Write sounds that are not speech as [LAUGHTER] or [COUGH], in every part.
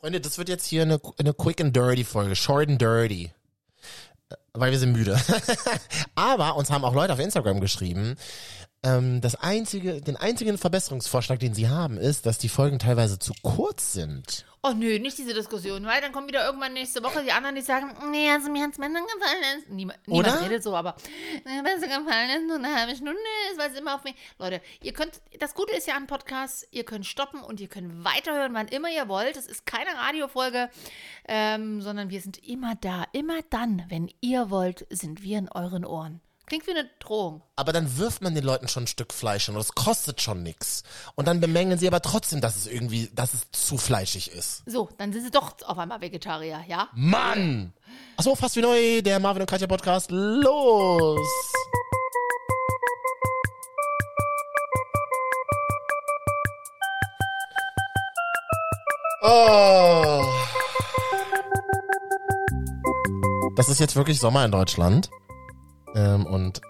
Freunde, das wird jetzt hier eine, eine Quick and Dirty Folge. Short and Dirty. Äh, Weil wir sind müde. [LAUGHS] Aber uns haben auch Leute auf Instagram geschrieben, ähm, das einzige, den einzigen Verbesserungsvorschlag, den sie haben, ist, dass die Folgen teilweise zu kurz sind. Oh nö, nicht diese Diskussion, weil dann kommen wieder irgendwann nächste Woche die anderen, die sagen, nee, also mir hat's besser gefallen. Niemand, niemand Oder? redet so, aber mir besser gefallen ist nur eine halbe Stunde, ist was immer auf mich. Leute, ihr könnt, das Gute ist ja an Podcasts, ihr könnt stoppen und ihr könnt weiterhören, wann immer ihr wollt. Es ist keine Radiofolge, ähm, sondern wir sind immer da. Immer dann, wenn ihr wollt, sind wir in euren Ohren. Klingt wie eine Drohung. Aber dann wirft man den Leuten schon ein Stück Fleisch und das kostet schon nix. Und dann bemängeln sie aber trotzdem, dass es irgendwie, dass es zu fleischig ist. So, dann sind sie doch auf einmal Vegetarier, ja? Mann! Achso, fast wie neu, der Marvin und Katja Podcast. Los! Oh. Das ist jetzt wirklich Sommer in Deutschland. Ähm, und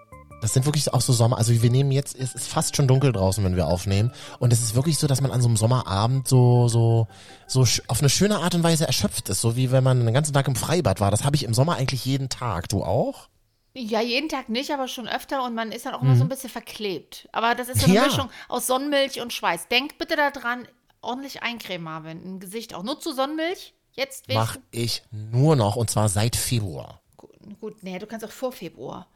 das sind wirklich auch so Sommer, also wir nehmen jetzt, es ist fast schon dunkel draußen, wenn wir aufnehmen. Und es ist wirklich so, dass man an so einem Sommerabend so, so, so auf eine schöne Art und Weise erschöpft ist. So wie wenn man den ganzen Tag im Freibad war. Das habe ich im Sommer eigentlich jeden Tag. Du auch? Ja, jeden Tag nicht, aber schon öfter und man ist dann auch immer so ein bisschen verklebt. Aber das ist so eine Ja. Mischung aus Sonnenmilch und Schweiß. Denk bitte daran, ordentlich eincremen, Marvin, im Gesicht auch. Nur zu Sonnenmilch? Jetzt Mach ich nur noch und zwar seit Februar. Gut, nee, du kannst auch vor Februar.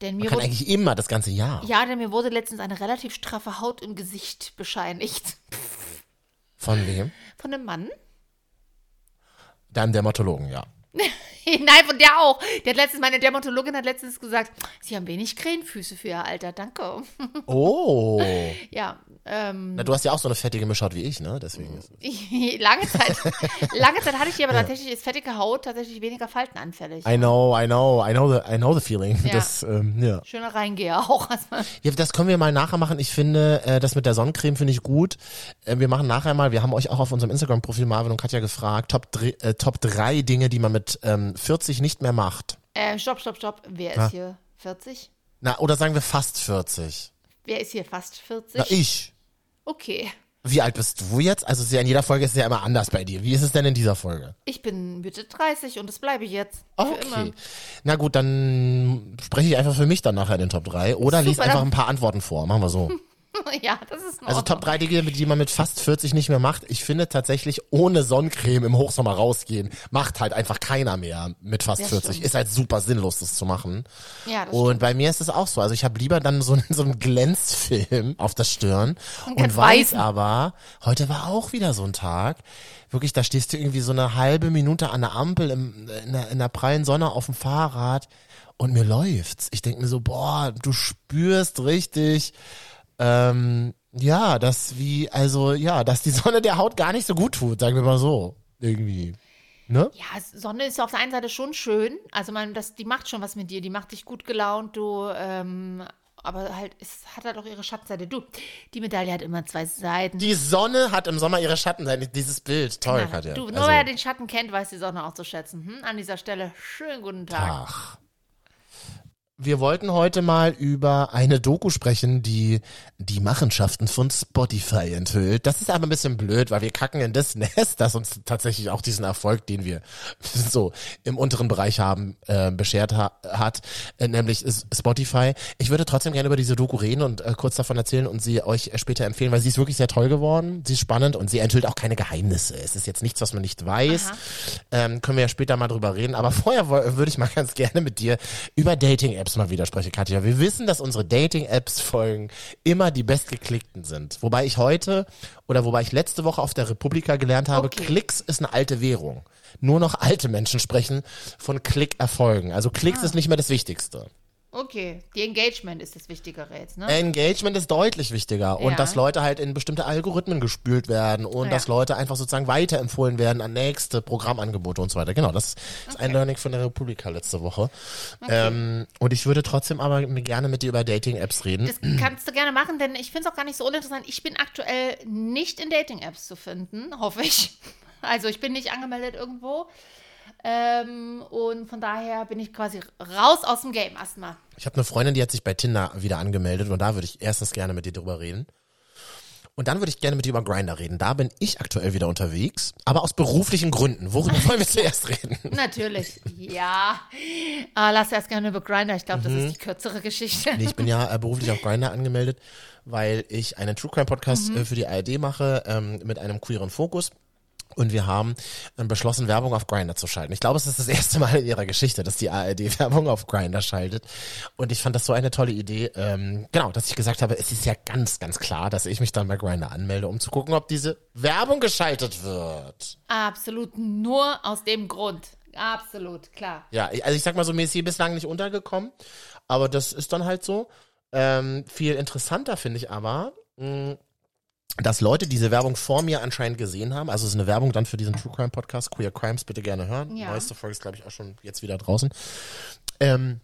Denn mir Man kann wurde, eigentlich immer das ganze Jahr. ja, denn mir wurde letztens eine relativ straffe Haut im Gesicht bescheinigt. [LAUGHS] Von wem? Von einem Mann. Deinem Dermatologen, ja. [LAUGHS] Nein, von der auch. Der hat letztens, meine Dermatologin hat letztens gesagt, sie haben wenig Krähenfüße für ihr Alter, danke. [LAUGHS] Oh. Ja, ähm, Na, du hast ja auch so eine fettige Mischhaut wie ich, ne? Deswegen ist [LAUGHS] lange Zeit, [LAUGHS] lange Zeit hatte ich die, aber tatsächlich ist fettige Haut tatsächlich weniger faltenanfällig. I know, I know, I know the, I know the feeling. Ja. Das, ähm, ja. Schöner Reingeher auch. Ja, das können wir mal nachher machen. Ich finde, äh, das mit der Sonnencreme finde ich gut. Äh, wir machen nachher mal, wir haben euch auch auf unserem Instagram-Profil Marvin und Katja gefragt, Top, äh, Top 3 Dinge, die man mit ähm, 40 nicht mehr macht. Äh, stopp, stopp, stopp. Wer Ja. ist hier 40? Na, oder sagen wir fast 40. Wer ist hier fast 40? Na, ich. Okay. Wie alt bist du jetzt? Also in jeder Folge ist es ja immer anders bei dir. Wie ist es denn in dieser Folge? Ich bin Mitte 30 und das bleibe ich jetzt. Für immer. Okay. Na gut, dann spreche ich einfach für mich dann nachher in den Top 3. Oder Super, lies einfach ein paar Antworten vor. Machen wir so. [LAUGHS] [LAUGHS] ja, das ist Also. Top 3 Dinge, die man mit fast 40 nicht mehr macht. Ich finde tatsächlich ohne Sonnencreme im Hochsommer rausgehen, macht halt einfach keiner mehr mit fast Das 40. stimmt. Ist halt super sinnlos, das zu machen. Ja, das Und bei mir ist es auch so. Also ich habe lieber dann so, einen- so einen Glänzfilm auf der Stirn und, ganz weiß weißen. aber, heute war auch wieder so ein Tag. Wirklich, da stehst du irgendwie so eine halbe Minute an der Ampel im, in, der, in der prallen Sonne auf dem Fahrrad und mir läuft's. Ich denk mir so, boah, du spürst richtig, ähm, ja, dass wie, also ja, dass die Sonne der Haut gar nicht so gut tut, sagen wir mal so. Irgendwie. Ne? Ja, Sonne ist auf der einen Seite schon schön. Also man, das, die macht schon was mit dir. Die macht dich gut gelaunt, du, ähm, aber halt, es hat halt auch ihre Schattenseite. Du, die Medaille hat immer zwei Seiten. Die Sonne hat im Sommer ihre Schatten, dieses Bild. Toll, Ja, Katja. du, nur Also- wer den Schatten kennt, weiß die Sonne auch zu schätzen. Hm? An dieser Stelle, schönen guten Tag. Ach. Wir wollten heute mal über eine Doku sprechen, die die Machenschaften von Spotify enthüllt. Das ist aber ein bisschen blöd, weil wir kacken in das Nest, das uns tatsächlich auch diesen Erfolg, den wir [LAUGHS] so im unteren Bereich haben, äh, beschert ha hat, äh, nämlich Spotify. Ich würde trotzdem gerne über diese Doku reden und äh, kurz davon erzählen und sie euch später empfehlen, weil sie ist wirklich sehr toll geworden. Sie ist spannend und sie enthüllt auch keine Geheimnisse. Es ist jetzt nichts, was man nicht weiß. Ähm, können wir ja später mal drüber reden. Aber [LAUGHS] vorher würde ich mal ganz gerne mit dir über Dating-Apps mal wieder sprechen, Katja. Wir wissen, dass unsere Dating-Apps-Folgen immer die bestgeklickten sind. Wobei ich heute oder wobei ich letzte Woche auf der Republika gelernt habe, Okay. Klicks ist eine alte Währung. Nur noch alte Menschen sprechen von Klickerfolgen. Also Klicks Ah. ist nicht mehr das Wichtigste. Okay, die Engagement ist das Wichtigere jetzt, ne? Engagement ist deutlich wichtiger und Ja. dass Leute halt in bestimmte Algorithmen gespült werden und Ja. dass Leute einfach sozusagen weiterempfohlen werden an nächste Programmangebote und so weiter. Genau, das ist ein Learning von der Republika letzte Woche. Ähm, und ich würde trotzdem aber gerne mit dir über Dating-Apps reden. Das kannst du gerne machen, denn ich finde es auch gar nicht so uninteressant. Ich bin aktuell nicht in Dating-Apps zu finden, hoffe ich. [LAUGHS] Also ich bin nicht angemeldet irgendwo. Ähm, und von daher bin ich quasi raus aus dem Game erstmal. Ich habe eine Freundin, die hat sich bei Tinder wieder angemeldet und da würde ich erstens gerne mit dir drüber reden. Und dann würde ich gerne mit dir über Grinder reden. Da bin ich aktuell wieder unterwegs, aber aus beruflichen Gründen. Worüber wollen wir zuerst reden? [LAUGHS] Natürlich, ja. Ah, lass erst gerne über Grinder. Ich glaube, das ist die kürzere Geschichte. Nee, ich bin ja äh, beruflich auf Grinder angemeldet, weil ich einen True Crime Podcast äh, für die ARD mache ähm, mit einem queeren Fokus. Und wir haben ähm, beschlossen, Werbung auf Grinder zu schalten. Ich glaube, es ist das [LAUGHS] erste Mal in ihrer Geschichte, dass die ARD [LAUGHS] Werbung auf Grinder schaltet. Und ich fand das so eine tolle Idee. Ähm, genau, dass ich gesagt habe, es ist ja ganz, ganz klar, dass ich mich dann bei Grinder anmelde, um zu gucken, ob diese Werbung geschaltet wird. Absolut nur aus dem Grund. Absolut, klar. Ja, also ich sag mal so, mir ist hier bislang nicht untergekommen, aber das ist dann halt so. Ähm, viel interessanter finde ich aber, mh, dass Leute diese Werbung vor mir anscheinend gesehen haben. Also es ist eine Werbung dann für diesen True Crime Podcast, Queer Crimes, bitte gerne hören. Ja. Neueste Folge ist, glaube ich, auch schon jetzt wieder draußen. Ähm,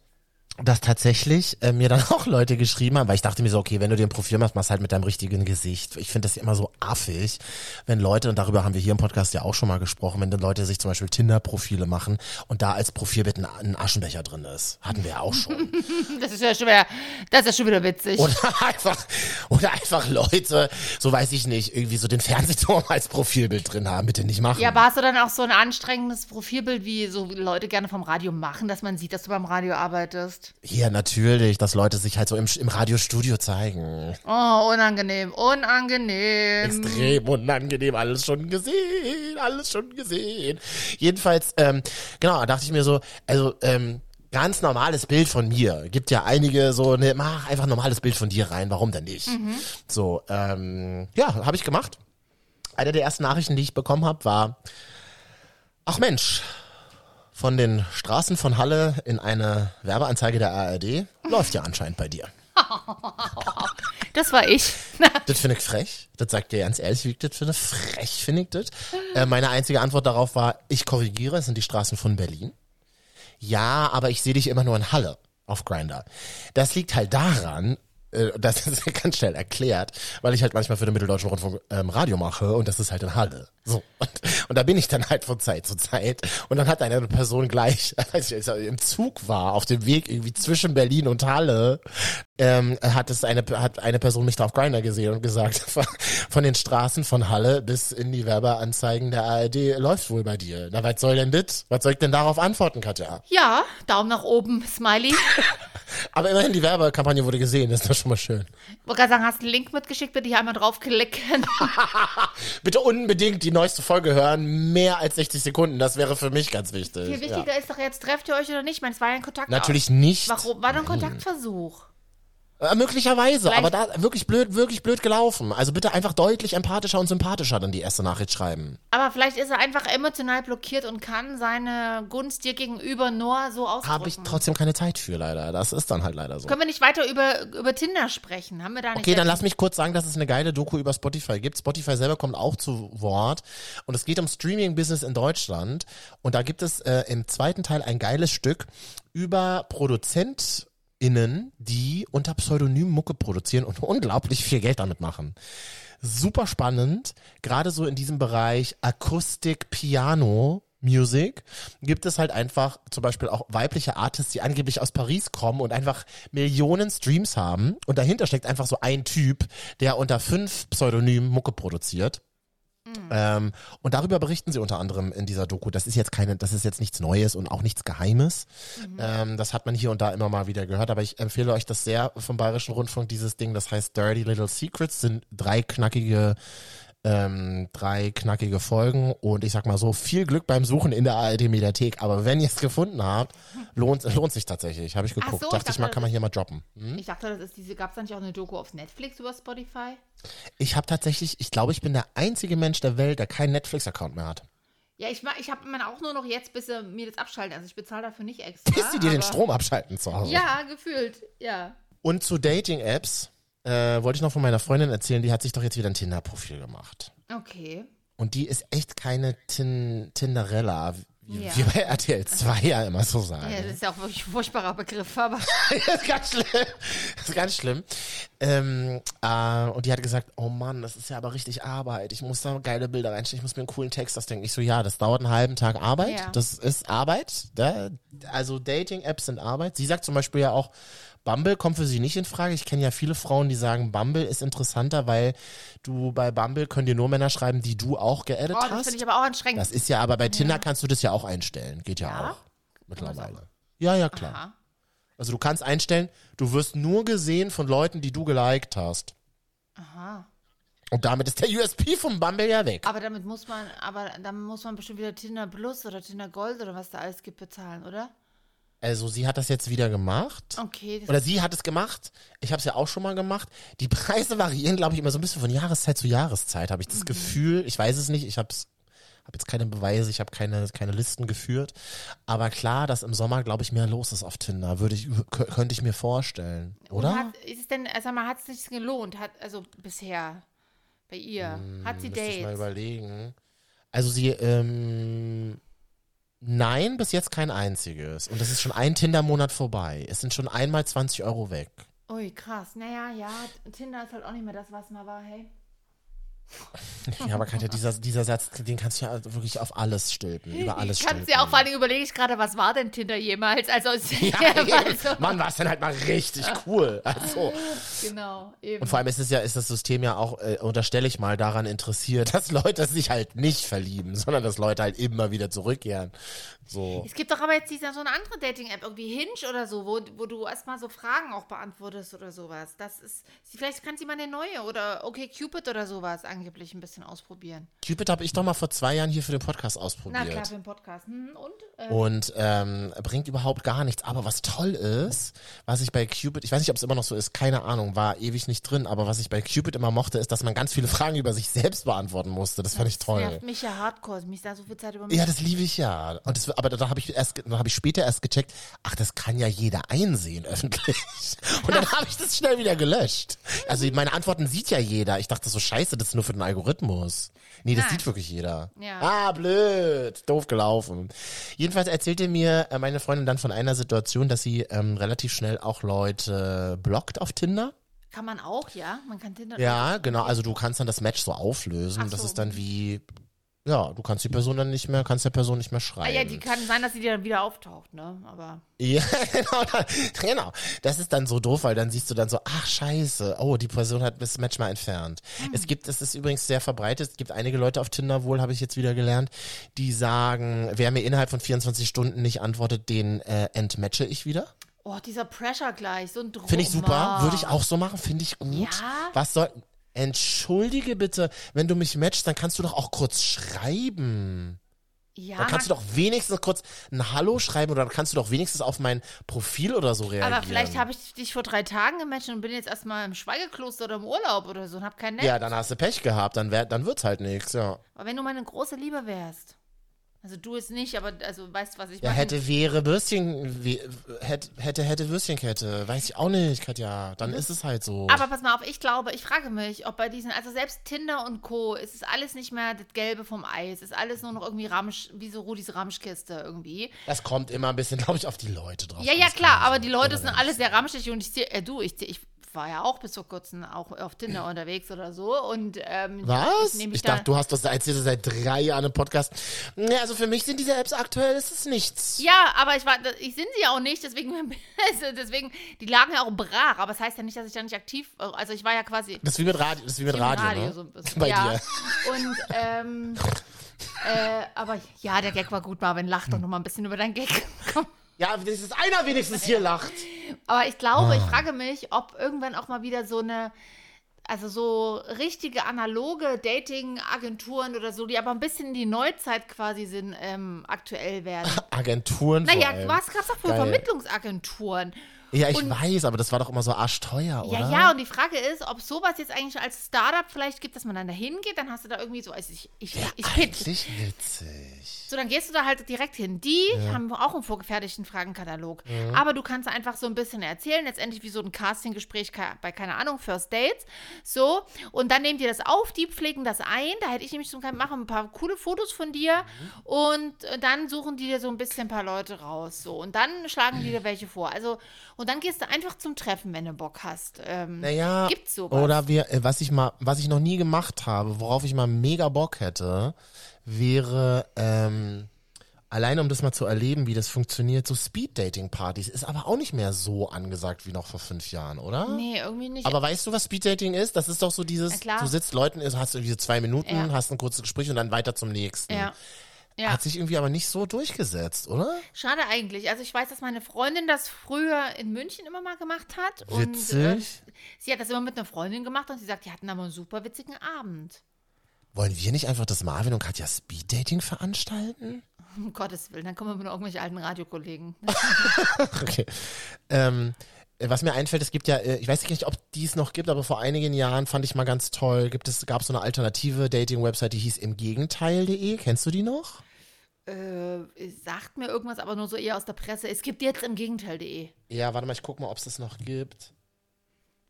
dass tatsächlich äh, mir dann [LAUGHS] auch Leute geschrieben haben, weil ich dachte mir so, okay, wenn du dir ein Profil machst, machst halt mit deinem richtigen Gesicht. Ich finde das immer so affig, wenn Leute, und darüber haben wir hier im Podcast ja auch schon mal gesprochen, wenn dann Leute sich zum Beispiel Tinder-Profile machen und da als Profilbild ein, ein Aschenbecher drin ist. Hatten wir ja auch schon. [LAUGHS] Das ist ja schon wieder, das ist ja schon wieder witzig. Oder einfach, oder einfach Leute, so weiß ich nicht, irgendwie so den Fernsehturm als Profilbild drin haben. Bitte nicht machen. ja, aber hast du dann auch so ein anstrengendes Profilbild, wie so Leute gerne vom Radio machen, dass man sieht, dass du beim Radio arbeitest? Hier, natürlich, dass Leute sich halt so im, im Radiostudio zeigen. Oh, unangenehm, unangenehm. Extrem unangenehm, alles schon gesehen, alles schon gesehen. Jedenfalls, ähm, genau, da dachte ich mir so, also, ähm, ganz normales Bild von mir. Gibt ja einige so, ne, mach einfach ein normales Bild von dir rein, warum denn nicht? So, ähm, ja, habe ich gemacht. Eine der ersten Nachrichten, die ich bekommen habe, war, ach Mensch, von den Straßen von Halle in eine Werbeanzeige der ARD läuft ja anscheinend bei dir. [LAUGHS] Das war ich. [LAUGHS] Das finde ich frech. Das sagt dir ganz ehrlich, wie ich das finde. Frech finde ich das. Äh, meine einzige Antwort darauf war, ich korrigiere, es sind die Straßen von Berlin. Ja, aber ich sehe dich immer nur in Halle auf Grinder. Das liegt halt daran, das [LAUGHS] ist ganz schnell erklärt, weil ich halt manchmal für den Mitteldeutschen Rundfunk ähm, Radio mache und das ist halt in Halle. So. Und, und da bin ich dann halt von Zeit zu Zeit. Und dann hat eine Person gleich, [LAUGHS] als ich im Zug war, auf dem Weg irgendwie zwischen Berlin und Halle, ähm, hat es eine, hat eine Person mich da auf Grindr gesehen und gesagt, [LAUGHS] von, den Straßen von Halle bis in die Werbeanzeigen der ARD läuft wohl bei dir. Na, was soll denn das? Was soll ich denn darauf antworten, Katja? Ja, Daumen nach oben, Smiley. [LAUGHS] Aber immerhin, die Werbekampagne wurde gesehen, das ist doch schon mal schön. wollte gerade sagen, hast du einen Link mitgeschickt, bitte hier einmal draufklicken. [LAUGHS] Bitte unbedingt die neueste Folge hören, mehr als 60 Sekunden, das wäre für mich ganz wichtig. Viel wichtiger ist doch jetzt, trefft ihr euch oder nicht? Ich meine, es war ja ein Kontakt. Natürlich nicht. Warum? War doch ein Kontaktversuch. Äh, möglicherweise, Vielleicht- aber da wirklich blöd, wirklich blöd gelaufen. Also bitte einfach deutlich empathischer und sympathischer dann die erste Nachricht schreiben. Aber vielleicht ist er einfach emotional blockiert und kann seine Gunst dir gegenüber nur so ausdrücken. Habe ich trotzdem keine Zeit für, leider. Das ist dann halt leider so. Können wir nicht weiter über, über Tinder sprechen? Haben wir da nicht Okay, dann lass mich kurz sagen, dass es eine geile Doku über Spotify gibt. Spotify selber kommt auch zu Wort. Und es geht um Streaming-Business in Deutschland. Und da gibt es äh, im zweiten Teil ein geiles Stück über ProduzentInnen, die unter Pseudonym Mucke produzieren und [LAUGHS] unglaublich viel Geld damit machen. Super spannend. Gerade so in diesem Bereich Akustik, Piano, Music gibt es halt einfach zum Beispiel auch weibliche Artists, die angeblich aus Paris kommen und einfach Millionen Streams haben. Und dahinter steckt einfach so ein Typ, der unter fünf Pseudonymen Mucke produziert. Ähm, und darüber berichten sie unter anderem in dieser Doku. Das ist jetzt keine, das ist jetzt nichts Neues und auch nichts Geheimes. Ähm, das hat man hier und da immer mal wieder gehört, aber ich empfehle euch das sehr vom Bayerischen Rundfunk, dieses Ding, das heißt Dirty Little Secrets, sind drei knackige ähm, drei knackige Folgen und ich sag mal so, viel Glück beim Suchen in der ARD Mediathek, aber wenn ihr es gefunden habt, lohnt, lohnt sich tatsächlich, habe ich geguckt. so, ich Dachte ich mal, kann man hier mal droppen. Ich dachte, das ist diese, gab es da nicht auch eine Doku auf Netflix über Spotify? Ich habe tatsächlich, ich glaube, ich bin der einzige Mensch der Welt, der keinen Netflix-Account mehr hat. Ja, ich, ich habe immer auch nur noch jetzt, bis sie mir das abschalten. Also ich bezahle dafür nicht extra. Bis sie dir den Strom abschalten zu Hause. Ja, gefühlt, ja. Und zu Dating-Apps äh, wollte ich noch von meiner Freundin erzählen, die hat sich doch jetzt wieder ein Tinder-Profil gemacht. Okay. Und die ist echt keine Tin Tinderella, wie, Ja. wie bei RTL 2 ja immer so sagen. Ja, das ist ja auch wirklich ein furchtbarer Begriff, aber [LAUGHS] das ist ganz schlimm. Das ist ganz schlimm. Ähm, äh, und die hat gesagt, oh Mann, das ist ja aber richtig Arbeit. Ich muss da geile Bilder reinstellen. Ich muss mir einen coolen Text ausdenken. Ich so, ja, das dauert einen halben Tag Arbeit. Ja. Das ist Arbeit. Da, also Dating-Apps sind Arbeit. Sie sagt zum Beispiel ja auch, Bumble kommt für sie nicht in Frage. Ich kenne ja viele Frauen, die sagen, Bumble ist interessanter, weil du bei Bumble können dir nur Männer schreiben, die du auch geaddet Oh, das hast. finde ich aber auch anstrengend. Das ist ja, aber bei Tinder kannst du das ja auch einstellen. Geht ja, Ja? auch. Mittlerweile. Ja, ja, klar. Aha. Also du kannst einstellen, du wirst nur gesehen von Leuten, die du geliked hast. Aha. Und damit ist der USP vom Bumble ja weg. Aber damit muss man, aber dann muss man bestimmt wieder Tinder Plus oder Tinder Gold oder was da alles gibt bezahlen, oder? Also sie hat das jetzt wieder gemacht. Okay. Oder sie hat es gemacht. Ich habe es ja auch schon mal gemacht. Die Preise variieren, glaube ich, immer so ein bisschen von Jahreszeit zu Jahreszeit, habe ich das Gefühl. Ich weiß es nicht. Ich habe hab jetzt keine Beweise, ich habe keine, keine Listen geführt. Aber klar, dass im Sommer, glaube ich, mehr los ist auf Tinder, würde ich, kö- könnte ich mir vorstellen. Oder? Hat, ist es denn, also mal, hat es sich gelohnt? Hat, also bisher bei ihr. hat sie Müsste ich mal Dates? überlegen. Also sie, ähm, nein, bis jetzt kein einziges. Und das ist schon ein Tinder-Monat vorbei. Es sind schon einmal 20 Euro weg. Ui, krass. Naja, ja, Tinder ist halt auch nicht mehr das, was mal war, hey. Ja, aber Katja, dieser, dieser Satz, den kannst du ja wirklich auf alles stülpen, über alles Ich kann stülpen. es ja auch, vor allem überlege ich gerade, was war denn Tinder jemals? Also, es- [LAUGHS] Ja, [LAUGHS] also. Mann, war es dann halt mal richtig cool. Also. genau, eben. Und vor allem ist es ja, ist das System ja auch, äh, unterstelle ich mal, daran interessiert, dass Leute sich halt nicht verlieben, sondern dass Leute halt immer wieder zurückkehren. So. Es gibt doch aber jetzt diese, so eine andere Dating-App, irgendwie Hinge oder so, wo, wo du erstmal so Fragen auch beantwortest oder sowas. Das ist, vielleicht kann sie mal eine neue oder okay Cupid oder sowas angeblich ein bisschen ausprobieren. Cupid habe ich doch mal vor zwei Jahren hier für den Podcast Na klar, ausprobiert. für den Podcast. Hm, und? Äh, Und ähm, bringt überhaupt gar nichts. Aber was toll ist, was ich bei Cupid, ich weiß nicht, ob es immer noch so ist, keine Ahnung, war ewig nicht drin, aber was ich bei Cupid immer mochte, ist, dass man ganz viele [LAUGHS] Fragen über sich selbst beantworten musste. Das fand ich das toll. nervt mich ja hardcore. Mich da so viel Zeit über mich. Ja, das liebe ich ja. Und das, aber da habe ich erst, habe ich später erst gecheckt, ach, das kann ja jeder einsehen [LAUGHS] öffentlich. Und dann habe ich das schnell wieder gelöscht. Also meine Antworten sieht ja jeder. Ich dachte so, scheiße, das ist nur für den Algorithmus. Nee, das Nein. sieht wirklich jeder. Ja. Ah, blöd. Doof gelaufen. Jedenfalls erzählte mir äh, meine Freundin dann von einer Situation, dass sie ähm, relativ schnell auch Leute blockt auf Tinder. Kann man auch, ja? Man kann Tinder. Ja, genau. Also du kannst dann das Match so auflösen. Ach Das so. ist dann wie, ja, du kannst die Person dann nicht mehr, kannst der Person nicht mehr Ah schreiben. ja, die kann sein, dass sie dir dann wieder auftaucht, ne? Aber. Ja, [LAUGHS] genau, genau. Das ist dann so doof, weil dann siehst du dann so, ach scheiße, oh, die Person hat das Match mal entfernt. Es gibt, es ist übrigens sehr verbreitet, es gibt einige Leute auf Tinder wohl, habe ich jetzt wieder gelernt, die sagen, wer mir innerhalb von 24 Stunden nicht antwortet, den äh, entmatche ich wieder. Oh, dieser Pressure gleich, so ein Druck. Finde ich super, würde ich auch so machen, finde ich gut. Ja? Was soll, entschuldige bitte, wenn du mich matchst, dann kannst du doch auch kurz schreiben. Ja, Dann kannst du doch wenigstens kurz ein Hallo schreiben oder dann kannst du doch wenigstens auf mein Profil oder so reagieren. aber vielleicht habe ich dich vor drei Tagen gematcht und bin jetzt erstmal im Schweigekloster oder im Urlaub oder so und hab kein Netz. Ja, dann hast du Pech gehabt, dann, wär, dann wird's halt nichts, ja. Aber wenn du meine große Liebe wärst. Also du es nicht, aber also weißt was ich Ja, meine. hätte, wäre, Würstchen, we- hätte, hätte, hätte Würstchenkette. Weiß ich auch nicht, Katja. Dann ist es halt so. Aber pass mal auf, ich glaube, ich frage mich, ob bei diesen, also selbst Tinder und Co., es ist alles nicht mehr das Gelbe vom Ei. Es ist alles nur noch irgendwie Ramsch, wie so Rudis Ramschkiste irgendwie. das kommt immer ein bisschen, [LAUGHS] glaube ich, auf die Leute drauf. Ja, ja, klar, aber so die Leute sind alle sehr ramschig und ich sehe, äh, du, ich, ich war ja auch bis vor kurzem auch auf Tinder unterwegs oder so und ähm, Was? Ich da- dachte, du hast das erzählt seit drei Jahren im Podcast. Ja, also für mich sind diese Apps aktuell, ist es nichts. Ja, aber ich war, ich sind sie ja auch nicht, deswegen, [LAUGHS] also deswegen, die lagen ja auch brach, aber es das heißt ja nicht, dass ich da nicht aktiv, also ich war ja quasi Das ist wie mit Radio, das ist wie mit im Radio, ne? so ein bisschen. Bei ja. dir. Und, ähm, äh, aber ja, der Gag war gut, Marvin, lach doch noch mal ein bisschen über deinen Gag. [LAUGHS] Komm. Ja, das ist einer wenigstens hier lacht. Aber ich glaube, Ah. ich frage mich, ob irgendwann auch mal wieder so eine, also so richtige analoge Dating-Agenturen oder so, die aber ein bisschen in die Neuzeit quasi sind, ähm, aktuell werden. [LAUGHS] Agenturen Naja, gab's doch für Geil. Vermittlungsagenturen? Ja, ich und- weiß, aber das war doch immer so arschteuer, oder? Ja, ja, und die Frage ist, ob sowas jetzt eigentlich als Startup vielleicht gibt, dass man dann da hingeht, dann hast du da irgendwie so, also ich, ich, ich pitch. Eigentlich witzig. So, dann gehst du da halt direkt hin. Die haben auch einen vorgefertigten Fragenkatalog. Aber du kannst einfach so ein bisschen erzählen, letztendlich wie so ein Castinggespräch bei, keine Ahnung, First Dates. So, und dann nehmen die das auf, die pflegen das ein. Da hätte ich nämlich so machen ein paar coole Fotos von dir und äh, dann suchen die dir so ein bisschen ein paar Leute raus. So, und dann schlagen die dir welche vor. Also, und dann gehst du einfach zum Treffen, wenn du Bock hast. Ähm, Naja, Gibt's sowas? oder wir, äh, was ich mal, was ich noch nie gemacht habe, worauf ich mal mega Bock hätte, wäre ähm, alleine um das mal zu erleben, wie das funktioniert, so Speed-Dating-Partys ist aber auch nicht mehr so angesagt wie noch vor fünf Jahren, oder? Nee, irgendwie nicht. Aber weißt du, was Speed-Dating ist? Das ist doch so dieses, du sitzt Leuten, hast irgendwie so zwei Minuten, Ja. hast ein kurzes Gespräch und dann weiter zum nächsten. ja. Ja. Hat sich irgendwie aber nicht so durchgesetzt, oder? Schade eigentlich. Also ich weiß, dass meine Freundin das früher in München immer mal gemacht hat. Und, äh, Witzig. sie hat das immer mit einer Freundin gemacht und sie sagt, die hatten aber einen super witzigen Abend. Wollen wir nicht einfach das Marvin und Katja Speed-Dating veranstalten? Um Gottes Willen, dann kommen wir mit irgendwelchen alten Radiokollegen. [LAUGHS] [LAUGHS] Okay. Ähm, äh, was mir einfällt, es gibt ja, äh, ich weiß nicht, ob die es noch gibt, aber vor einigen Jahren fand ich mal ganz toll, gibt es, gab es so eine alternative Dating-Website, die hieß im Gegenteil.de. Kennst du die noch? Äh, sagt mir irgendwas, aber nur so eher aus der Presse. Es gibt jetzt im Gegenteil.de. Ja, warte mal, ich guck mal, ob es das noch gibt.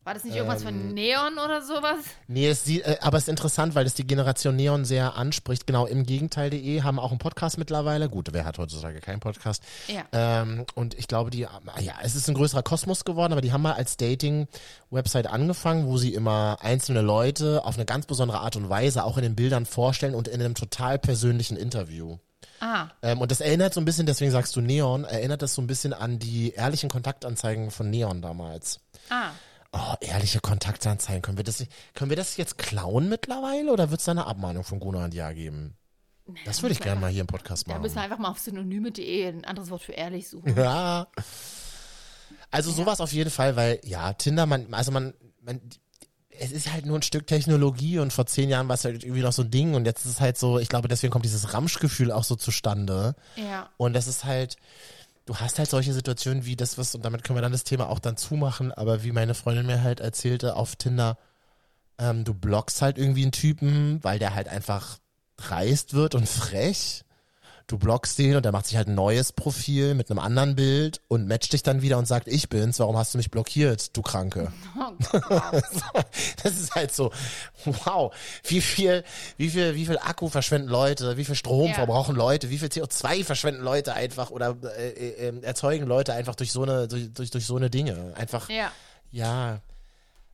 War das nicht irgendwas Ähm. von Neon oder sowas? Nee, es, äh, aber es ist interessant, weil es die Generation Neon sehr anspricht. Genau, im Gegenteil.de haben auch einen Podcast mittlerweile. Gut, wer hat heutzutage keinen Podcast? Ja. Ähm, und ich glaube, die, ja, es ist ein größerer Kosmos geworden, aber die haben mal als Dating-Website angefangen, wo sie immer einzelne Leute auf eine ganz besondere Art und Weise auch in den Bildern vorstellen und in einem total persönlichen Interview. Ah, Ähm, und das erinnert so ein bisschen, deswegen sagst du Neon, erinnert das so ein bisschen an die ehrlichen Kontaktanzeigen von Neon damals. ah. Oh, ehrliche Kontaktanzeigen. Können wir das, können wir das jetzt klauen mittlerweile oder wird es da eine Abmahnung von Gunnar und Ja geben? Das würde ich gerne mal hier im Podcast Da machen. müssen wir einfach mal auf synonyme.de ein anderes Wort für ehrlich suchen. Ja. Also sowas auf jeden Fall, weil ja, Tinder, man, also man, man, es ist halt nur ein Stück Technologie und vor zehn Jahren war es halt irgendwie noch so ein Ding und jetzt ist es halt so, ich glaube, deswegen kommt dieses Ramschgefühl auch so zustande. Ja. Und das ist halt, du hast halt solche Situationen wie das, was, und damit können wir dann das Thema auch dann zumachen, aber wie meine Freundin mir halt erzählte auf Tinder, ähm, du blockst halt irgendwie einen Typen, weil der halt einfach dreist wird und frech. Du blockst den und der macht sich halt ein neues Profil mit einem anderen Bild und matcht dich dann wieder und sagt, ich bin's, warum hast du mich blockiert, du Kranke? [LAUGHS] Oh. [LAUGHS] Das ist halt so, wow, wie viel, wie viel, wie viel Akku verschwenden Leute, wie viel Strom Ja. verbrauchen Leute, wie viel CO2 verschwenden Leute einfach oder äh, äh, äh, erzeugen Leute einfach durch so eine, durch, durch, durch so eine Dinge. Einfach, ja. ja.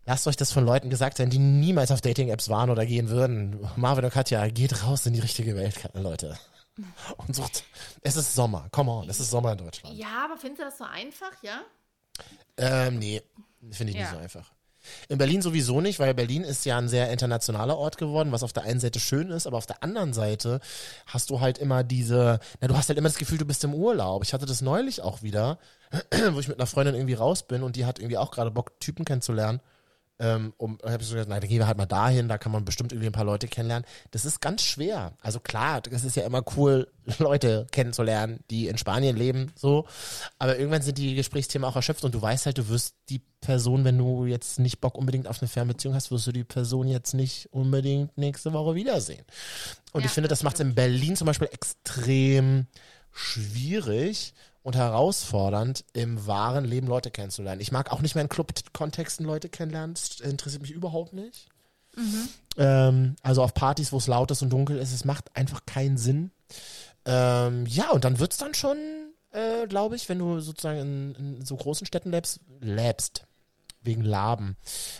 Lasst euch das von Leuten gesagt sein, die niemals auf Dating-Apps waren oder gehen würden. Marvin und Katja, geht raus in die richtige Welt, Leute. [LAUGHS] Und sucht. Es ist Sommer, come on, es ist Sommer in Deutschland. Ja, aber findest du das so einfach, ja? Ähm, nee, finde ich nicht Ja. so einfach. In Berlin sowieso nicht, weil Berlin ist ja ein sehr internationaler Ort geworden, was auf der einen Seite schön ist, aber auf der anderen Seite hast du halt immer diese, na, du hast halt immer das Gefühl, du bist im Urlaub. Ich hatte das neulich auch wieder, [CLEARS THROAT] wo ich mit einer Freundin irgendwie raus bin und die hat irgendwie auch gerade Bock, Typen kennenzulernen. Ähm, um, habe ich so gesagt, na, dann gehen wir halt mal dahin, da kann man bestimmt irgendwie ein paar Leute kennenlernen. Das ist ganz schwer. Also klar, es ist ja immer cool, [LAUGHS] Leute kennenzulernen, die in Spanien leben, so. Aber irgendwann sind die Gesprächsthemen auch erschöpft und du weißt halt, du wirst die Person, wenn du jetzt nicht Bock unbedingt auf eine Fernbeziehung hast, wirst du die Person jetzt nicht unbedingt nächste Woche wiedersehen. Und Ja, ich finde, das das macht es in Berlin zum Beispiel extrem schwierig und herausfordernd, im wahren Leben Leute kennenzulernen. Ich mag auch nicht mehr in Club-Kontexten Leute kennenlernen. Das interessiert mich überhaupt nicht. Ähm, also auf Partys, wo es laut ist und dunkel ist, es macht einfach keinen Sinn. Ähm, ja, und dann wird's dann schon, äh, glaube ich, wenn du sozusagen in, in so großen Städten lebst, lebst wegen Laben,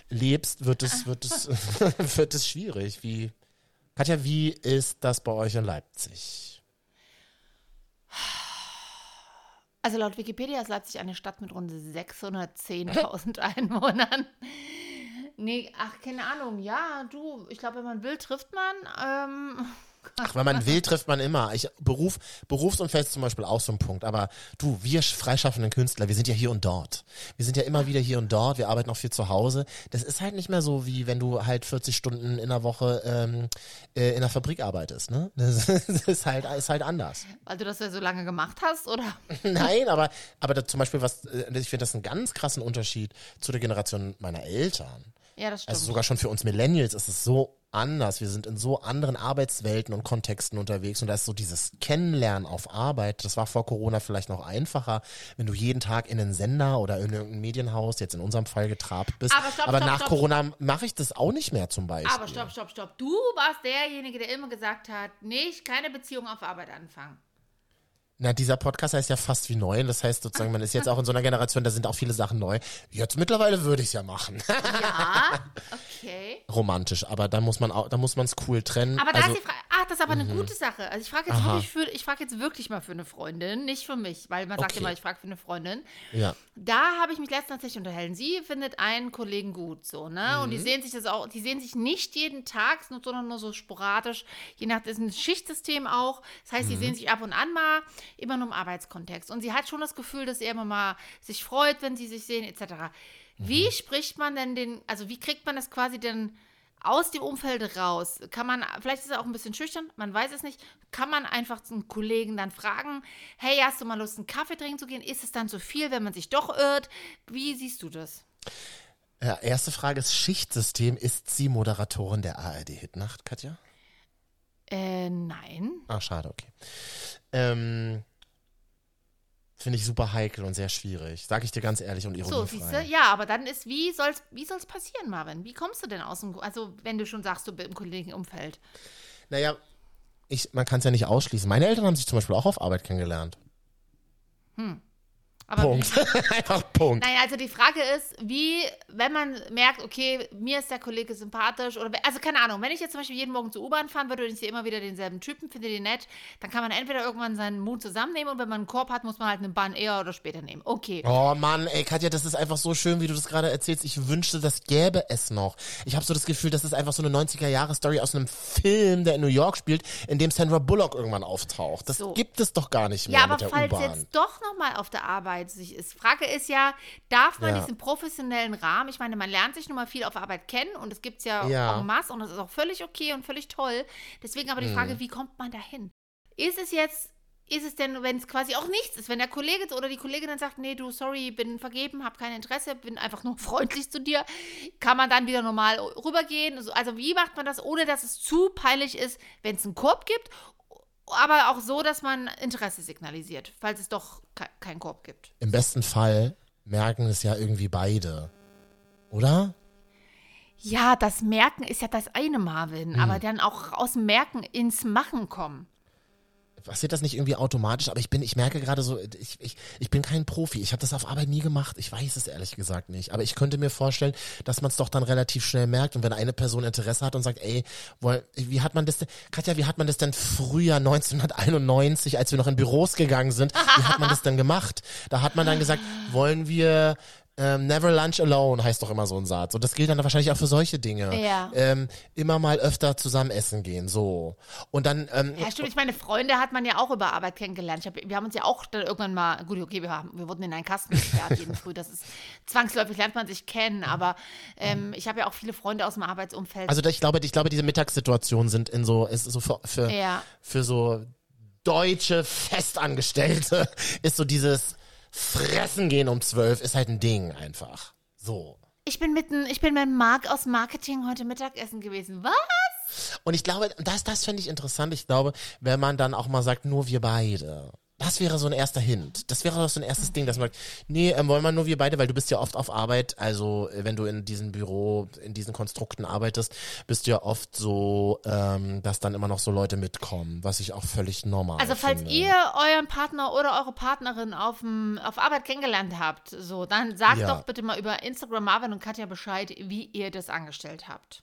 lebst, wird es, wird es, [LAUGHS] wird es schwierig. Wie, Katja, wie ist das bei euch in Leipzig? Also laut Wikipedia ist Leipzig eine Stadt mit rund [LAUGHS] 610.000 Einwohnern. Nee, ach, keine Ahnung. Ja, du, ich glaube, wenn man will, trifft man. Ähm, Ach, wenn man will, trifft man immer. Ich, Beruf, Berufsumfeld ist zum Beispiel auch so ein Punkt. Aber du, wir freischaffenden Künstler, wir sind ja hier und dort. Wir sind ja immer wieder hier und dort. Wir arbeiten auch viel zu Hause. Das ist halt nicht mehr so, wie wenn du halt 40 Stunden in der Woche ähm, äh, in der Fabrik arbeitest. Ne? [LAUGHS] Das ist halt, ist halt anders. weil du das ja so lange gemacht hast, oder? [LAUGHS] Nein, aber, aber zum Beispiel, was, äh, ich finde das einen ganz krassen Unterschied zu der Generation meiner Eltern. Ja, das stimmt. Also sogar schon für uns Millennials ist es so anders. Wir sind in so anderen Arbeitswelten und Kontexten unterwegs und da ist so dieses Kennenlernen auf Arbeit. Das war vor Corona vielleicht noch einfacher, wenn du jeden Tag in einen Sender oder in irgendein Medienhaus, jetzt in unserem Fall getrabt bist. Aber stopp, Aber stopp, nach stopp. Corona mache ich das auch nicht mehr zum Beispiel. Aber stopp, stopp, stopp. Du warst derjenige, der immer gesagt hat, nicht, keine Beziehung auf Arbeit anfangen. Na, dieser Podcast heißt ja fast wie neu. Das heißt sozusagen, man ist jetzt auch in so einer Generation, da sind auch viele Sachen neu. Jetzt mittlerweile würde ich es ja machen. Ja, [LAUGHS] okay. Romantisch, aber da muss man auch, da muss man es cool trennen. Aber da also, ist die Frage, ach, das ist aber eine gute Sache. Also ich frage jetzt, Aha. wirklich für, ich frage jetzt wirklich mal für eine Freundin, nicht für mich, weil man sagt Okay. immer, ich frage für eine Freundin. ja. Da habe ich mich letztens tatsächlich unterhalten. Sie findet einen Kollegen gut, so, ne? Und Mhm. die sehen sich das auch, die sehen sich nicht jeden Tag, sondern nur so sporadisch. Je nach, das ist ein Schichtsystem auch. Das heißt, Mhm. die sehen sich ab und an mal, immer nur im Arbeitskontext. Und sie hat schon das Gefühl, dass er immer mal sich freut, wenn sie sich sehen, etc. Mhm. Wie spricht man denn den, also wie kriegt man das quasi denn aus dem Umfeld raus? Kann man, vielleicht ist er auch ein bisschen schüchtern, man weiß es nicht. Kann man einfach einen Kollegen dann fragen, hey, hast du mal Lust, einen Kaffee trinken zu gehen? Ist es dann zu viel, wenn man sich doch irrt? Wie siehst du das? ja. Erste Frage ist Schichtsystem. Ist sie Moderatorin der ARD Hitnacht, Katja? Äh, nein. Ah, schade, okay. Ähm, Finde ich super heikel und sehr schwierig. Sag ich dir ganz ehrlich und So, siehst du? ironiefrei. Ja, aber dann ist, wie soll's, wie soll's passieren, Marvin? Wie kommst du denn aus dem, also wenn du schon sagst, du bist im Kollegenumfeld? Naja, ich, man kann es ja nicht ausschließen. Meine Eltern haben sich zum Beispiel auch auf Arbeit kennengelernt. Aber Punkt. [LAUGHS] Einfach Punkt. Naja, also die Frage ist, wie, wenn man merkt, okay, mir ist der Kollege sympathisch oder, also keine Ahnung, wenn ich jetzt zum Beispiel jeden Morgen zur U-Bahn fahren würde und ich sehe immer wieder denselben Typen, finde den nett, dann kann man entweder irgendwann seinen Mut zusammennehmen und wenn man einen Korb hat, muss man halt eine Bahn eher oder später nehmen. Okay. Oh Mann, ey Katja, das ist einfach so schön, wie du das gerade erzählst. Ich wünschte, das gäbe es noch. Ich habe so das Gefühl, das ist einfach so eine 90er-Jahre-Story aus einem Film, der in New York spielt, in dem Sandra Bullock irgendwann auftaucht. Das So. gibt es doch gar nicht mehr Ja, mit aber der falls jetzt doch nochmal auf der Arbeit sich ist, Frage ist ja, darf man Ja. diesen professionellen Rahmen, ich meine, man lernt sich nun mal viel auf Arbeit kennen und es gibt es ja, Ja. en masse und das ist auch völlig okay und völlig toll. Deswegen aber die Mhm. Frage, wie kommt man dahin? Ist es jetzt, ist es denn, wenn es quasi auch nichts ist, wenn der Kollege oder die Kollegin dann sagt, nee, du, sorry, bin vergeben, habe kein Interesse, bin einfach nur [LAUGHS] freundlich zu dir, kann man dann wieder normal rübergehen? Also- Also wie macht man das, ohne dass es zu peinlich ist, wenn es einen Korb gibt aber auch so, dass man Interesse signalisiert, falls es doch ke keinen Korb gibt. Im besten Fall merken es ja irgendwie beide. Oder? Ja, das Merken ist ja das eine, Marvin, Hm. aber dann auch aus dem Merken ins Machen kommen. Passiert das nicht irgendwie automatisch? Aber ich bin, ich merke gerade so, ich, ich, ich bin kein Profi. Ich habe das auf Arbeit nie gemacht. Ich weiß es ehrlich gesagt nicht. Aber ich könnte mir vorstellen, dass man es doch dann relativ schnell merkt. Und wenn eine Person Interesse hat und sagt, ey, wie hat man das denn, Katja, wie hat man das denn früher 1991, als wir noch in Büros gegangen sind, wie hat man das denn gemacht? Da hat man dann gesagt, wollen wir ähm, Never Lunch Alone heißt doch immer so ein Satz. Und das gilt dann wahrscheinlich auch für solche Dinge. Ja. Ähm, immer mal öfter zusammen essen gehen, so. Und dann, ähm, Ja, stimmt. Ich meine, Freunde hat man ja auch über Arbeit kennengelernt. Ich hab, wir haben uns ja auch dann irgendwann mal, gut, okay, wir, haben, wir wurden in einen Kasten gesperrt jeden Früh. Das ist zwangsläufig, lernt man sich kennen. Aber ähm, ich habe ja auch viele Freunde aus dem Arbeitsumfeld. Also ich glaube, ich glaube, diese Mittagssituationen sind in so, ist so für, für, ja. für so deutsche Festangestellte [LAUGHS] ist so dieses Fressen gehen um zwölf ist halt ein Ding einfach. So. Ich bin mitten, ich bin mit Marc aus Marketing heute Mittagessen gewesen. Was? Und ich glaube, das, das fände ich interessant. Ich glaube, wenn man dann auch mal sagt, nur wir beide. Das wäre so ein erster Hint. Das wäre doch so ein erstes Ding, dass man sagt, nee, ähm, wollen wir nur wir beide, weil du bist ja oft auf Arbeit, also äh, wenn du in diesem Büro, in diesen Konstrukten arbeitest, bist du ja oft so, ähm, dass dann immer noch so Leute mitkommen, was ich auch völlig normal Also falls finde. ihr euren Partner oder eure Partnerin auf, dem, auf Arbeit kennengelernt habt, so, dann sagt Ja. doch bitte mal über Instagram Marvin und Katja Bescheid, wie ihr das angestellt habt.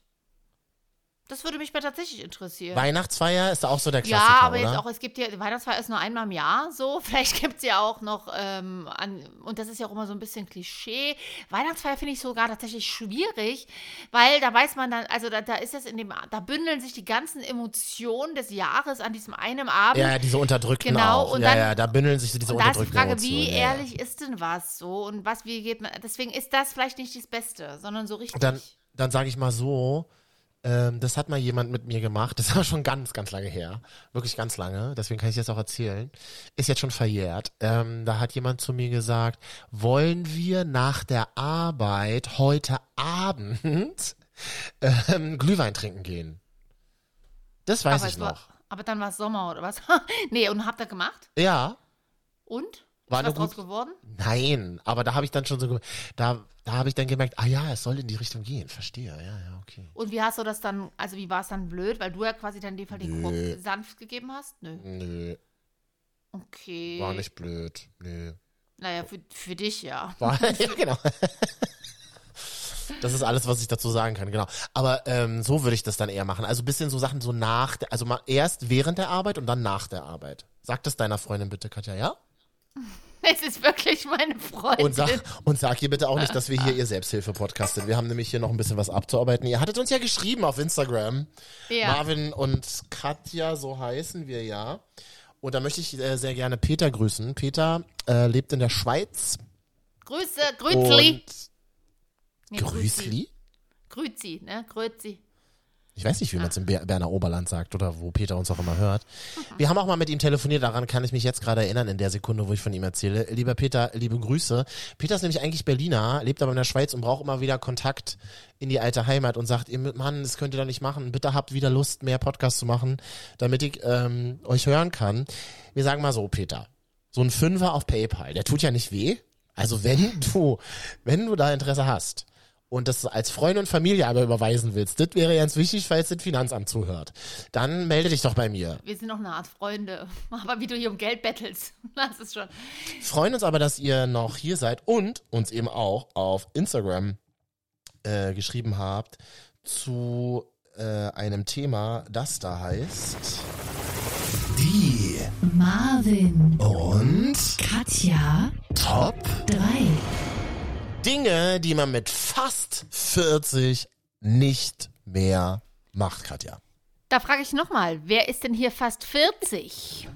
Das würde mich mal tatsächlich interessieren. Weihnachtsfeier ist auch so der Klassiker, ja, aber oder? jetzt auch, es gibt ja, Weihnachtsfeier ist nur einmal im Jahr so. [LAUGHS] Vielleicht gibt es ja auch noch, ähm, an, und das ist ja auch immer so ein bisschen Klischee. Weihnachtsfeier finde ich sogar tatsächlich schwierig, weil da weiß man dann, also da, da ist es in dem, da bündeln sich die ganzen Emotionen des Jahres an diesem einen Abend. ja, ja, diese Unterdrückten Genau, auch. und ja, dann- ja, da bündeln sich so diese Und da ist die unterdrückten Frage, wie Emotionen. ja. ehrlich ist denn was so und was, wie geht man, deswegen ist das vielleicht nicht das Beste, sondern so richtig. Dann, dann sage ich mal so, ähm, das hat mal jemand mit mir gemacht, das [LAUGHS] war schon ganz, ganz lange her, wirklich ganz lange, deswegen kann ich das auch erzählen, ist jetzt schon verjährt. Ähm, da hat jemand zu mir gesagt, wollen wir nach der Arbeit heute Abend [LAUGHS] ähm, Glühwein trinken gehen? Das weiß aber, ich es war, noch. aber dann war es Sommer oder was? [LAUGHS] nee, und habt ihr gemacht? Ja, Und? War ist was draus geworden? nein, aber da habe ich dann schon so, da, da habe ich dann gemerkt, ah ja, es soll in die Richtung gehen, verstehe, ja, ja, okay. Und wie hast du das dann, also wie war es dann blöd, weil du ja quasi dann in dem Fall den Nö. Korb sanft gegeben hast? Nö. Nö. Okay. War nicht blöd. Nee. Naja, für, für dich ja. [LAUGHS] War, ja, genau. Das ist alles, was ich dazu sagen kann, genau. Aber ähm, so würde ich das dann eher machen. Also ein bisschen so Sachen so nach, der, also mal erst während der Arbeit und dann nach der Arbeit. Sag das deiner Freundin bitte, Katja, ja? [LAUGHS] Es ist wirklich meine Freundin. Und sag, und sag ihr bitte auch nicht, dass wir hier ihr Selbsthilfe-Podcast sind. Wir haben nämlich hier noch ein bisschen was abzuarbeiten. Ihr hattet uns ja geschrieben auf Instagram. ja. Marvin und Katja, so heißen wir ja. Und da möchte ich äh, sehr gerne Peter grüßen. Peter äh, lebt in der Schweiz. Grüße, Grützli. Und Nee, Grüßli? Grüzi, ne? Grüzi. Ich weiß nicht, wie man es im Ber Berner Oberland sagt oder wo Peter uns auch immer hört. Wir haben auch mal mit ihm telefoniert, daran kann ich mich jetzt gerade erinnern, in der Sekunde, wo ich von ihm erzähle. Lieber Peter, liebe Grüße. Peter ist nämlich eigentlich Berliner, lebt aber in der Schweiz und braucht immer wieder Kontakt in die alte Heimat und sagt, ihr Mann, das könnt ihr doch nicht machen. Bitte habt wieder Lust, mehr Podcasts zu machen, damit ich ähm, euch hören kann. Wir sagen mal so, Peter, so ein Fünfer auf PayPal, der tut ja nicht weh. Also wenn [LAUGHS] du, wenn du da Interesse hast, und das als Freund und Familie aber überweisen willst, das wäre ganz wichtig, falls das Finanzamt zuhört, dann melde dich doch bei mir. Wir sind noch eine Art Freunde. [LAUGHS] Aber wie du hier um Geld bettelst, [LAUGHS] das ist schon. Freuen uns aber, dass ihr noch hier seid und uns eben auch auf Instagram äh, geschrieben habt zu äh, einem Thema, das da heißt die Marvin, und Katja, Top 3. Dinge, die man mit fast 40 nicht mehr macht, Katja. Da frage ich nochmal, wer ist denn hier fast 40?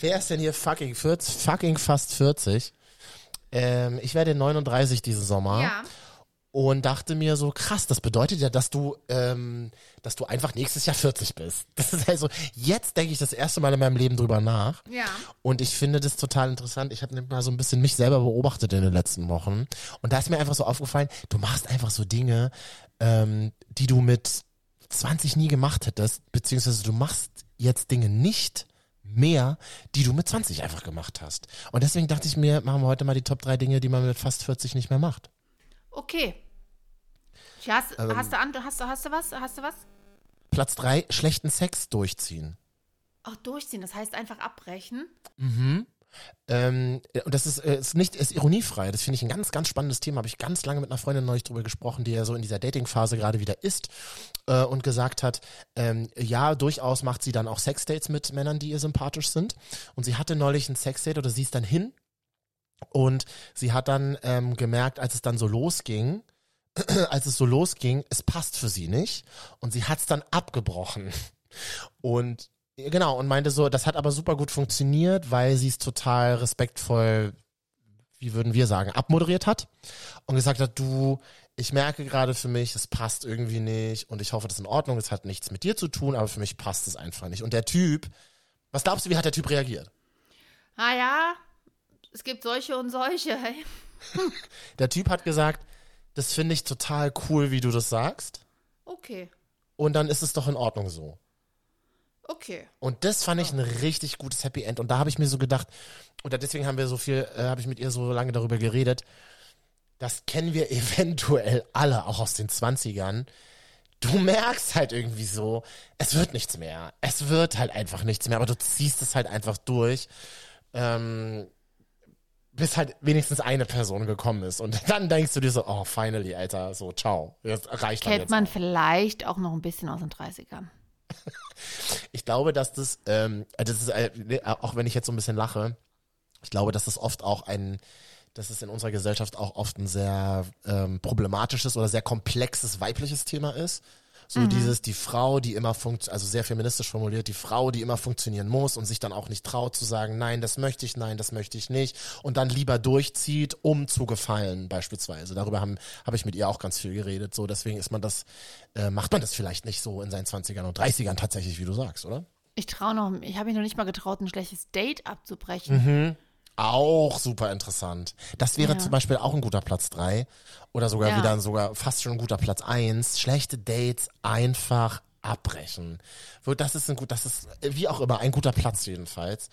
Wer ist denn hier fucking 40, fucking fast 40? Ähm, ich werde 39 diesen Sommer. Und dachte mir so, krass, das bedeutet ja, dass du, ähm, dass du einfach nächstes Jahr 40 bist. [LAUGHS] Das ist also, jetzt denke ich das erste Mal in meinem Leben drüber nach. Ja. Und ich finde das total interessant. Ich habe mal so ein bisschen mich selber beobachtet in den letzten Wochen. Und da ist mir einfach so aufgefallen, du machst einfach so Dinge, ähm, die du mit 20 nie gemacht hättest, beziehungsweise du machst jetzt Dinge nicht mehr, die du mit 20 einfach gemacht hast. Und deswegen dachte ich mir, machen wir heute mal die Top 3 Dinge, die man mit fast 40 nicht mehr macht. Okay. Ja, Hast, Ähm. hast, du, an- hast, du, hast du was? Hast du was? Platz 3, schlechten Sex durchziehen. Ach, durchziehen, das heißt einfach abbrechen. Ähm, und das ist, äh, ist nicht ist ironiefrei. Das finde ich ein ganz, ganz spannendes Thema. Habe ich ganz lange mit einer Freundin neulich drüber gesprochen, die ja so in dieser Dating-Phase gerade wieder ist äh, und gesagt hat, ähm, ja, durchaus macht sie dann auch Sexdates mit Männern, die ihr sympathisch sind. Und sie hatte neulich ein Sexdate oder sie ist dann hin und sie hat dann ähm, gemerkt, als es dann so losging, [CLEARS THROAT] als es so losging, es passt für sie nicht und sie hat es dann abgebrochen. Und genau, und meinte so, das hat aber super gut funktioniert, weil sie es total respektvoll, wie würden wir sagen, abmoderiert hat und gesagt hat, du, ich merke gerade für mich, es passt irgendwie nicht und ich hoffe, das ist in Ordnung, es hat nichts mit dir zu tun, aber für mich passt es einfach nicht. Und der Typ, was glaubst du, wie hat der Typ reagiert? Ah ja, es gibt solche und solche. Hey. [LAUGHS] Der Typ hat gesagt, das finde ich total cool, wie du das sagst Okay, und dann ist es doch in Ordnung so. okay. Und das fand ich ein richtig gutes Happy End. Und da habe ich mir so gedacht, oder deswegen haben wir so viel, äh, habe ich mit ihr so lange darüber geredet, das kennen wir [LAUGHS] eventuell alle, auch aus den 20ern. Du merkst halt irgendwie so, es wird nichts mehr. Es wird halt einfach nichts mehr, aber du ziehst es halt einfach durch. Ähm, bis halt wenigstens eine Person gekommen ist. Und dann denkst du dir so, oh, finally, Alter, so, ciao. Das reicht Kennt jetzt man auch. vielleicht auch noch ein bisschen aus den 30ern. [LAUGHS] Ich glaube, dass das, ähm, das ist, äh, auch wenn ich jetzt so ein bisschen lache, ich glaube, dass das oft auch ein, dass es in unserer Gesellschaft auch oft ein sehr ähm, problematisches oder sehr komplexes weibliches Thema ist. So dieses, die Frau, die immer funkt, also sehr feministisch formuliert, die Frau, die immer funktionieren muss und sich dann auch nicht traut zu sagen, nein, das möchte ich, nein, das möchte ich nicht und dann lieber durchzieht, um zu gefallen, beispielsweise. Darüber habe ich mit ihr auch ganz viel geredet. So, deswegen ist man das, äh, macht man das vielleicht nicht so in seinen 20ern und 30ern tatsächlich, wie du sagst, oder? Ich traue noch, ich habe mich noch nicht mal getraut, ein schlechtes Date abzubrechen. Auch super interessant. Das wäre Ja. zum Beispiel auch ein guter Platz drei oder sogar Ja. wieder sogar fast schon ein guter Platz eins. Schlechte Dates einfach abbrechen. Das ist ein gut, das ist wie auch immer ein guter Platz jedenfalls.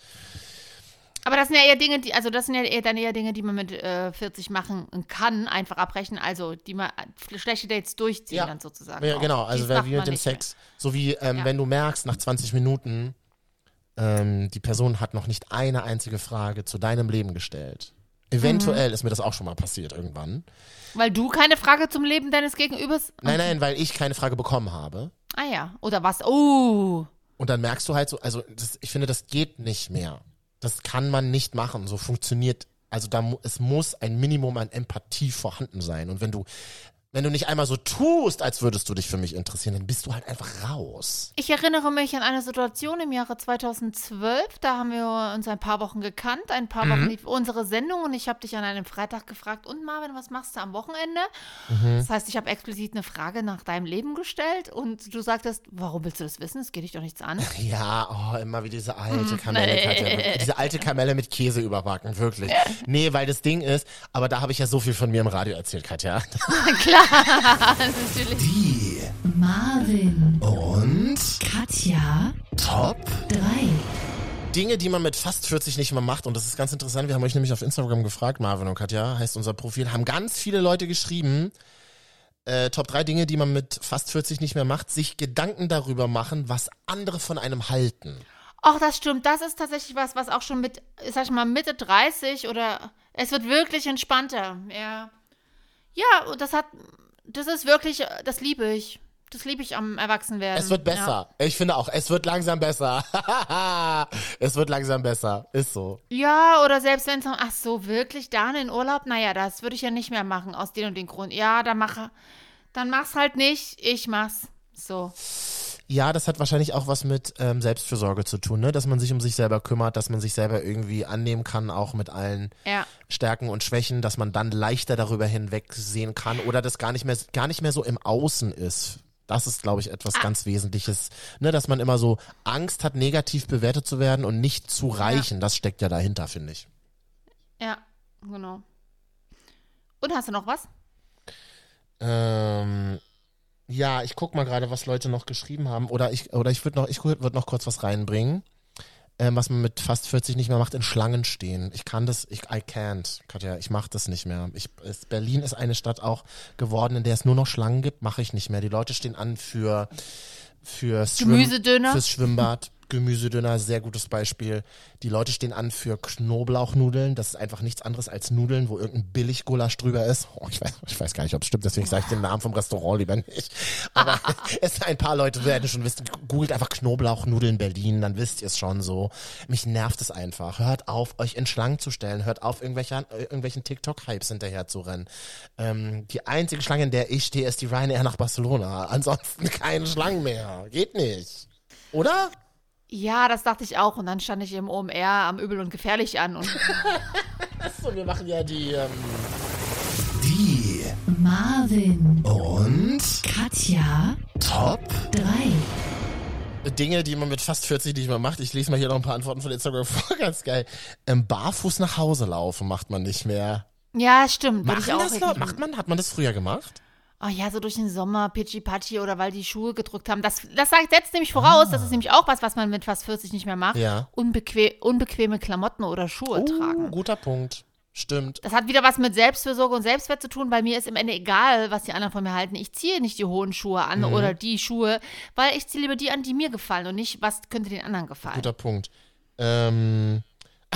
Aber das sind ja eher Dinge, die, also das sind ja eher, dann eher Dinge, die man mit äh, 40 machen kann, einfach abbrechen, also die man äh, schlechte Dates durchziehen Ja. dann sozusagen. Ja, auch. genau, also wie mit dem nicht mehr. Sex, so wie ähm, Ja. wenn du merkst nach 20 Minuten ähm, die Person hat noch nicht eine einzige Frage zu deinem Leben gestellt. Eventuell Mhm. ist mir das auch schon mal passiert irgendwann. Weil du keine Frage zum Leben deines Gegenübers. Nein, nein, weil ich keine Frage bekommen habe. Ah ja. Oder was? Oh. Und dann merkst du halt so, also das, ich finde, das geht nicht mehr. Das kann man nicht machen. So funktioniert, also da es muss ein Minimum an Empathie vorhanden sein. Und wenn du, wenn du nicht einmal so tust, als würdest du dich für mich interessieren, dann bist du halt einfach raus. Ich erinnere mich an eine Situation im Jahre 2012. Da haben wir uns ein paar Wochen gekannt. Ein paar Wochen lief unsere Sendung und ich habe dich an einem Freitag gefragt, und Marvin, was machst du am Wochenende? Das heißt, ich habe explizit eine Frage nach deinem Leben gestellt und du sagtest, warum willst du das wissen? Es geht dich doch nichts an. Ja, oh, immer wie diese alte Kamelle, nee. Katja. [LAUGHS] Diese alte Kamelle mit Käse überbacken, wirklich. [LAUGHS] Nee, weil das Ding ist, aber da habe ich ja so viel von mir im Radio erzählt, Katja. [LAUGHS] Klar, [LAUGHS] natürlich. Die Marvin, und Katja, Top 3. Dinge, die man mit fast 40 nicht mehr macht. Und das ist ganz interessant. Wir haben euch nämlich auf Instagram gefragt, Marvin und Katja, heißt unser Profil, haben ganz viele Leute geschrieben. Äh, Top 3 Dinge, die man mit fast 40 nicht mehr macht, sich Gedanken darüber machen, was andere von einem halten. Ach, das stimmt. Das ist tatsächlich was, was auch schon mit, sag ich mal, Mitte 30 oder es wird wirklich entspannter. Ja. Ja, und das hat, das ist wirklich, das liebe ich. Das liebe ich am Erwachsenwerden. Es wird besser. Ich finde auch, es wird langsam besser. [LAUGHS] es wird langsam besser. Ist so. Ja, oder selbst wenn es, ach so, wirklich da in den Urlaub? Naja, das würde ich ja nicht mehr machen, aus dem und dem Grund. Ja, dann mach, dann mach's halt nicht, ich mach's. So. Ja, das hat wahrscheinlich auch was mit ähm, Selbstfürsorge zu tun, ne? Dass man sich um sich selber kümmert, dass man sich selber irgendwie annehmen kann, auch mit allen Ja. Stärken und Schwächen, dass man dann leichter darüber hinwegsehen kann oder das gar nicht mehr, gar nicht mehr so im Außen ist. Das ist, glaube ich, etwas ganz Wesentliches, ne? Dass man immer so Angst hat, negativ bewertet zu werden und nicht zu reichen. Das steckt ja dahinter, finde ich. Ja, genau. Und hast du noch was? Ähm, ja, ich guck mal gerade, was Leute noch geschrieben haben. Oder ich, oder ich würde noch, ich würde noch kurz was reinbringen, ähm, was man mit fast 40 nicht mehr macht, in Schlangen stehen. Ich kann das, ich, I can't, Katja, ich mach das nicht mehr. Ich, es, Berlin ist eine Stadt auch geworden, in der es nur noch Schlangen gibt, mache ich nicht mehr. Die Leute stehen an für, für Gemüsedöner? Fürs Schwimmbad. Gemüsedöner, sehr gutes Beispiel. Die Leute stehen an für Knoblauchnudeln. Das ist einfach nichts anderes als Nudeln, wo irgendein Billiggulasch drüber ist. Oh, ich, weiß, ich weiß gar nicht, ob es stimmt, deswegen sage ich den Namen vom Restaurant lieber nicht. Aber [LAUGHS] [LAUGHS] es ein paar Leute werden schon wissen, googelt einfach Knoblauchnudeln Berlin, dann wisst ihr es schon so. Mich nervt es einfach. Hört auf, euch in Schlangen zu stellen. Hört auf, irgendwelche, irgendwelchen TikTok-Hypes hinterher zu rennen. Ähm, die einzige Schlange, in der ich stehe, ist die Ryanair nach Barcelona. Ansonsten keine Schlangen mehr. Geht nicht. Oder? Ja, das dachte ich auch. Und dann stand ich im OMR am Übel und Gefährlich an. Und [LAUGHS] Achso, wir machen ja die, ähm, die Marvin, und Katja, Top 3. Dinge, die man mit fast 40 nicht mehr macht. Ich lese mal hier noch ein paar Antworten von Instagram vor, [LAUGHS] ganz geil. Ähm, barfuß nach Hause laufen macht man nicht mehr. ja, stimmt. Machen ich auch das? Macht man? Hat man das früher gemacht? Oh ja, so durch den Sommer, Pitschi Patschi oder weil die Schuhe gedrückt haben. Das, das setzt nämlich voraus, das ist nämlich auch was, was man mit fast 40 nicht mehr macht. Ah. Ja. Unbequem, unbequeme Klamotten oder Schuhe tragen. Uh, guter Punkt. Stimmt. Das hat wieder was mit Selbstfürsorge und Selbstwert zu tun, weil mir ist im Ende egal, was die anderen von mir halten. Ich ziehe nicht die hohen Schuhe an Mhm. oder die Schuhe, weil ich ziehe lieber die an, die mir gefallen und nicht, was könnte den anderen gefallen. Guter Punkt. Ähm,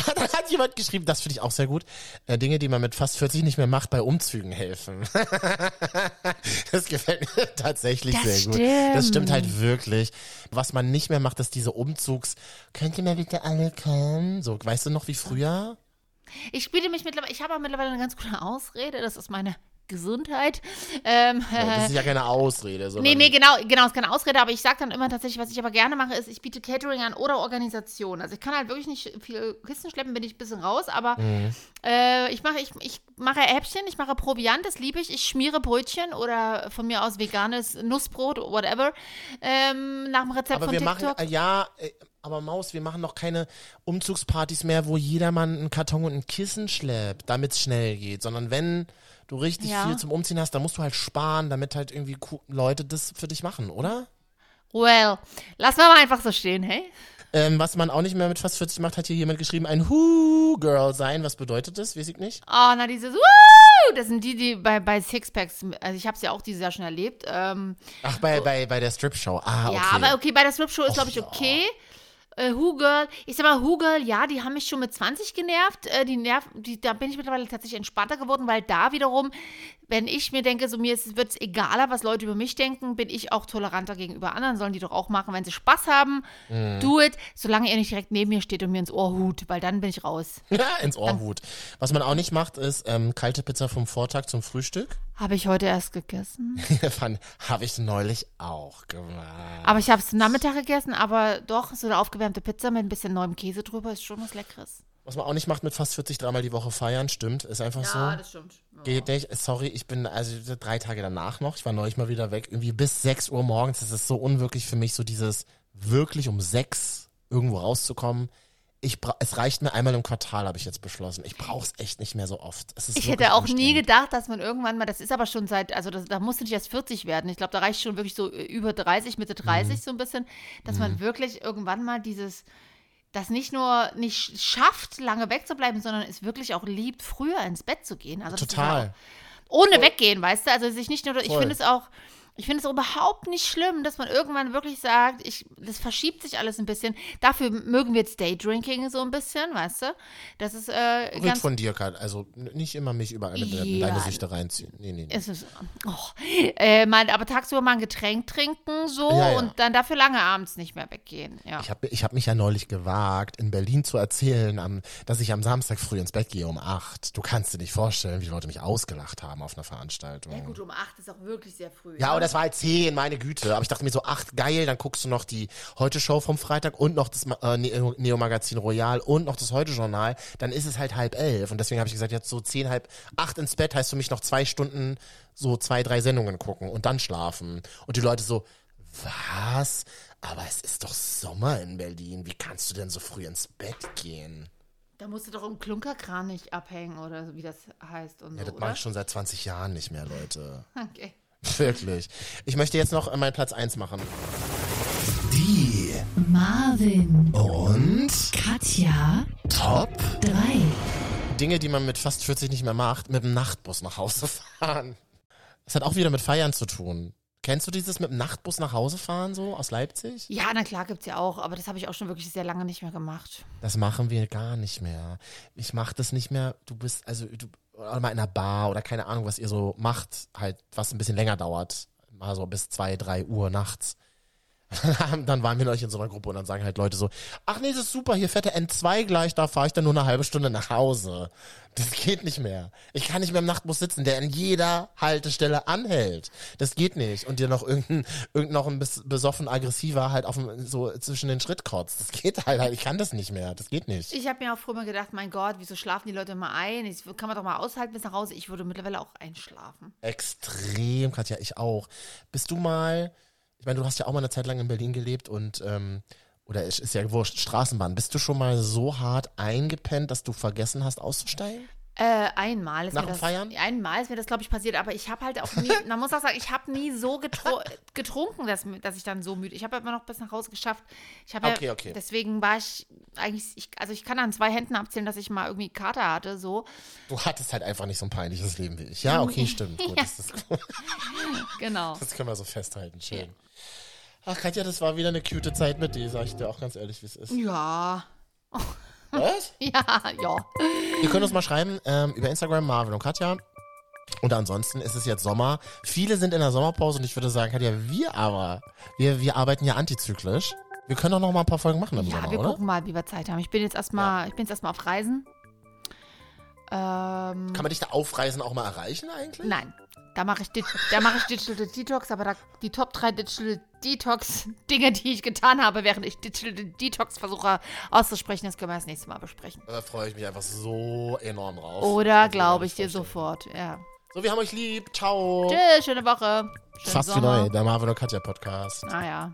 [LAUGHS] da hat jemand geschrieben, das finde ich auch sehr gut. Äh, Dinge, die man mit fast 40 nicht mehr macht, bei Umzügen helfen. [LAUGHS] das gefällt mir [LAUGHS] tatsächlich Das sehr gut. Das stimmt. stimmt halt wirklich. Was man nicht mehr macht, ist diese Umzugs. Könnt ihr mal bitte alle kommen? So, weißt du noch wie früher? Ich spiele mich mittlerweile, ich habe mittlerweile eine ganz gute Ausrede, das ist meine Gesundheit. Ähm, das ist ja keine Ausrede. [LAUGHS] Nee, nee, genau, genau, ist keine Ausrede, aber ich sage dann immer tatsächlich, was ich aber gerne mache, ist, ich biete Catering an oder Organisation. Also ich kann halt wirklich nicht viel Kisten schleppen, bin ich ein bisschen raus, aber Mhm. äh, ich mache ich, ich mache Häppchen, ich mache Proviant, das liebe ich. Ich schmiere Brötchen oder von mir aus veganes Nussbrot, whatever, ähm, nach dem Rezept Aber von wir TikTok. machen, äh, ja, äh, aber Maus, wir machen noch keine Umzugspartys mehr, wo jedermann einen Karton und ein Kissen schleppt, damit es schnell geht, sondern wenn du richtig Ja. viel zum Umziehen hast, dann musst du halt sparen, damit halt irgendwie Leute das für dich machen, oder? well, lass mal mal einfach so stehen, hey? Ähm, was man auch nicht mehr mit fast 40 macht, hat hier jemand geschrieben, ein Who-Girl sein. Was bedeutet das? Weiß ich nicht. Oh, na dieses Woo! Das sind die, die bei, bei Sixpacks, also ich habe es ja auch dieses Jahr schon erlebt. Ähm, Ach, bei, bei, bei der Strip-Show. Ah, okay. Ja, aber okay, bei der Strip-Show ist, glaube ich, Och, ja. Äh, Who Girl, ich sag mal, Who Girl, ja, die haben mich schon mit 20 genervt. Äh, die nerv, die, da bin ich mittlerweile tatsächlich entspannter geworden, weil da wiederum, wenn ich mir denke, so mir wird es egaler, was Leute über mich denken, bin ich auch toleranter gegenüber anderen. Sollen die doch auch machen, wenn sie Spaß haben. Do it, solange er nicht direkt neben mir steht und mir ins Ohr hut, weil dann bin ich raus. Ja, [LAUGHS] ins Ohrhut. Was man auch nicht macht, ist ähm, kalte Pizza vom Vortag zum Frühstück. Habe ich heute erst gegessen. [LAUGHS] Habe ich neulich auch gemacht. Aber ich habe es Nachmittag gegessen, aber doch, so eine aufgewärmte Pizza mit ein bisschen neuem Käse drüber ist schon was Leckeres. Was man auch nicht macht mit fast 40 dreimal die Woche feiern, stimmt, ist einfach so. stimmt. Geht nicht. Sorry, ich bin also drei Tage danach noch. Ich war neulich mal wieder weg. Irgendwie bis 6 Uhr morgens. Das ist so unwirklich für mich, so dieses wirklich um 6 irgendwo rauszukommen. Ich es reicht mir einmal im Quartal, habe ich jetzt beschlossen. Ich brauche es echt nicht mehr so oft. Ich hätte auch nie gedacht, dass man irgendwann mal, das ist aber schon seit, also das, da musst du nicht erst 40 werden. Ich glaube, da reicht schon wirklich so äh, über 30, Mitte 30 Mhm. so ein bisschen, dass man wirklich irgendwann mal dieses, das nicht nur nicht schafft, lange wegzubleiben, sondern es wirklich auch liebt, früher ins Bett zu gehen. Also Total. auch ohne weggehen, weißt du? Also sich nicht nur, ich Voll. finde es auch, ich finde es auch überhaupt nicht schlimm, dass man irgendwann wirklich sagt, ich, das verschiebt sich alles ein bisschen. Dafür mögen wir jetzt Daydrinking so ein bisschen, weißt du? Das ist äh, Rück ganz von dir, Kat. Also nicht immer mich überall mit Ja. deine Süchte reinziehen. Nee, nee, nee. Es ist, oh, äh, mal, aber tagsüber mal ein Getränk trinken so Ja, ja. und dann dafür lange abends nicht mehr weggehen. Ja. Ich habe ich hab mich ja neulich gewagt, in Berlin zu erzählen, am, dass ich am Samstag früh ins Bett gehe um acht. Du kannst dir nicht vorstellen, wie die Leute mich ausgelacht haben auf einer Veranstaltung. ja gut, um acht ist auch wirklich sehr früh. Ja, ne? Das war halt zehn, meine Güte. Aber ich dachte mir so, acht, geil, dann guckst du noch die Heute-Show vom Freitag und noch das äh, Neo- Neo-Magazin Royal und noch das Heute-Journal. Dann ist es halt halb elf. Und deswegen habe ich gesagt, jetzt so zehn, halb acht ins Bett heißt für mich noch zwei Stunden so zwei, drei Sendungen gucken und dann schlafen. Und die Leute so, was? Aber es ist doch Sommer in Berlin. Wie kannst du denn so früh ins Bett gehen? Da musst du doch im Klunkerkranich abhängen oder wie das heißt und Ja, so, das mache ich schon seit 20 Jahren nicht mehr, Leute. [LAUGHS] Okay. [LAUGHS] Wirklich. Ich möchte jetzt noch meinen Platz eins machen. Marvin, Und Katja, Top 3. Dinge, die man mit fast 40 nicht mehr macht, mit dem Nachtbus nach Hause [LAUGHS] fahren. Das hat auch wieder mit Feiern zu tun. Kennst du dieses mit dem Nachtbus nach Hause fahren so aus Leipzig? Ja, na klar gibt's ja auch, aber das habe ich auch schon wirklich sehr lange nicht mehr gemacht. Das machen wir gar nicht mehr. Ich mache das nicht mehr. Du bist also du oder mal in einer Bar oder keine Ahnung, was ihr so macht, halt was ein bisschen länger dauert, mal so bis zwei, drei Uhr nachts. [LAUGHS] dann waren wir neulich in so einer Gruppe und dann sagen halt Leute so, ach nee, das ist super, hier fährt der N2 gleich, da fahre ich dann nur eine halbe Stunde nach Hause. Das geht nicht mehr. Ich kann nicht mehr im Nachtbus sitzen, der in jeder Haltestelle anhält. Das geht nicht. Und dir noch irgendein, irgendein noch ein bes- besoffen aggressiver halt auf dem, so zwischen den Schritt kotzt. Das geht halt, halt. Ich kann das nicht mehr. Das geht nicht. Ich habe mir auch früher mal gedacht, mein Gott, wieso schlafen die Leute immer ein? Das kann man doch mal aushalten bis nach Hause. Ich würde mittlerweile auch einschlafen. Extrem, Katja, ich auch. Bist du mal, ich meine, du hast ja auch mal eine Zeit lang in Berlin gelebt und, ähm, oder es ist ja wurscht, Straßenbahn. Bist du schon mal so hart eingepennt, dass du vergessen hast auszusteigen? Äh, einmal ist Nach mir das, Feiern? Einmal ist mir das, glaube ich, passiert, aber ich habe halt auch nie, man muss auch sagen, ich habe nie so getro [LAUGHS] getrunken, dass, dass ich dann so müde. Ich habe immer noch bis nach Hause geschafft. Ich habe Okay, ja, okay. deswegen war ich eigentlich, ich, also ich kann an zwei Händen abzählen, dass ich mal irgendwie Kater hatte, so. Du hattest halt einfach nicht so ein peinliches Leben wie ich. Ja, [LAUGHS] okay, stimmt. Gut, das, ist, [LAUGHS] Genau. das können wir so festhalten. Schön. Ach, Katja, das war wieder eine cute Zeit mit dir, sag ich dir auch ganz ehrlich, wie es ist. Ja, Was? [LAUGHS] ja, ja. Ihr könnt uns mal schreiben ähm, über Instagram, Marvin und Katja. Und ansonsten ist es jetzt Sommer. Viele sind in der Sommerpause und ich würde sagen, Katja, wir aber, wir, wir arbeiten ja antizyklisch. Wir können doch noch mal ein paar Folgen machen im Ja, Sommer, wir oder? gucken mal, wie wir Zeit haben. Ich bin jetzt erstmal, ich bin jetzt erstmal auf Reisen. Ähm, Kann man dich da aufreisen auch mal erreichen eigentlich? Nein, da mache ich, da mache ich Digital Detox, aber da, die Top 3 Digital Detox Dinge, die ich getan habe, während ich Digital Detox versuche auszusprechen, das können wir das nächste Mal besprechen. Da freue ich mich einfach so enorm drauf. Oder glaube ich dir sofort, ja. So, wir haben euch lieb. Ciao. Tschüss, schöne Woche. Schönen Fast wie Sommer. neu, der Marvin und Katja Podcast. Naja.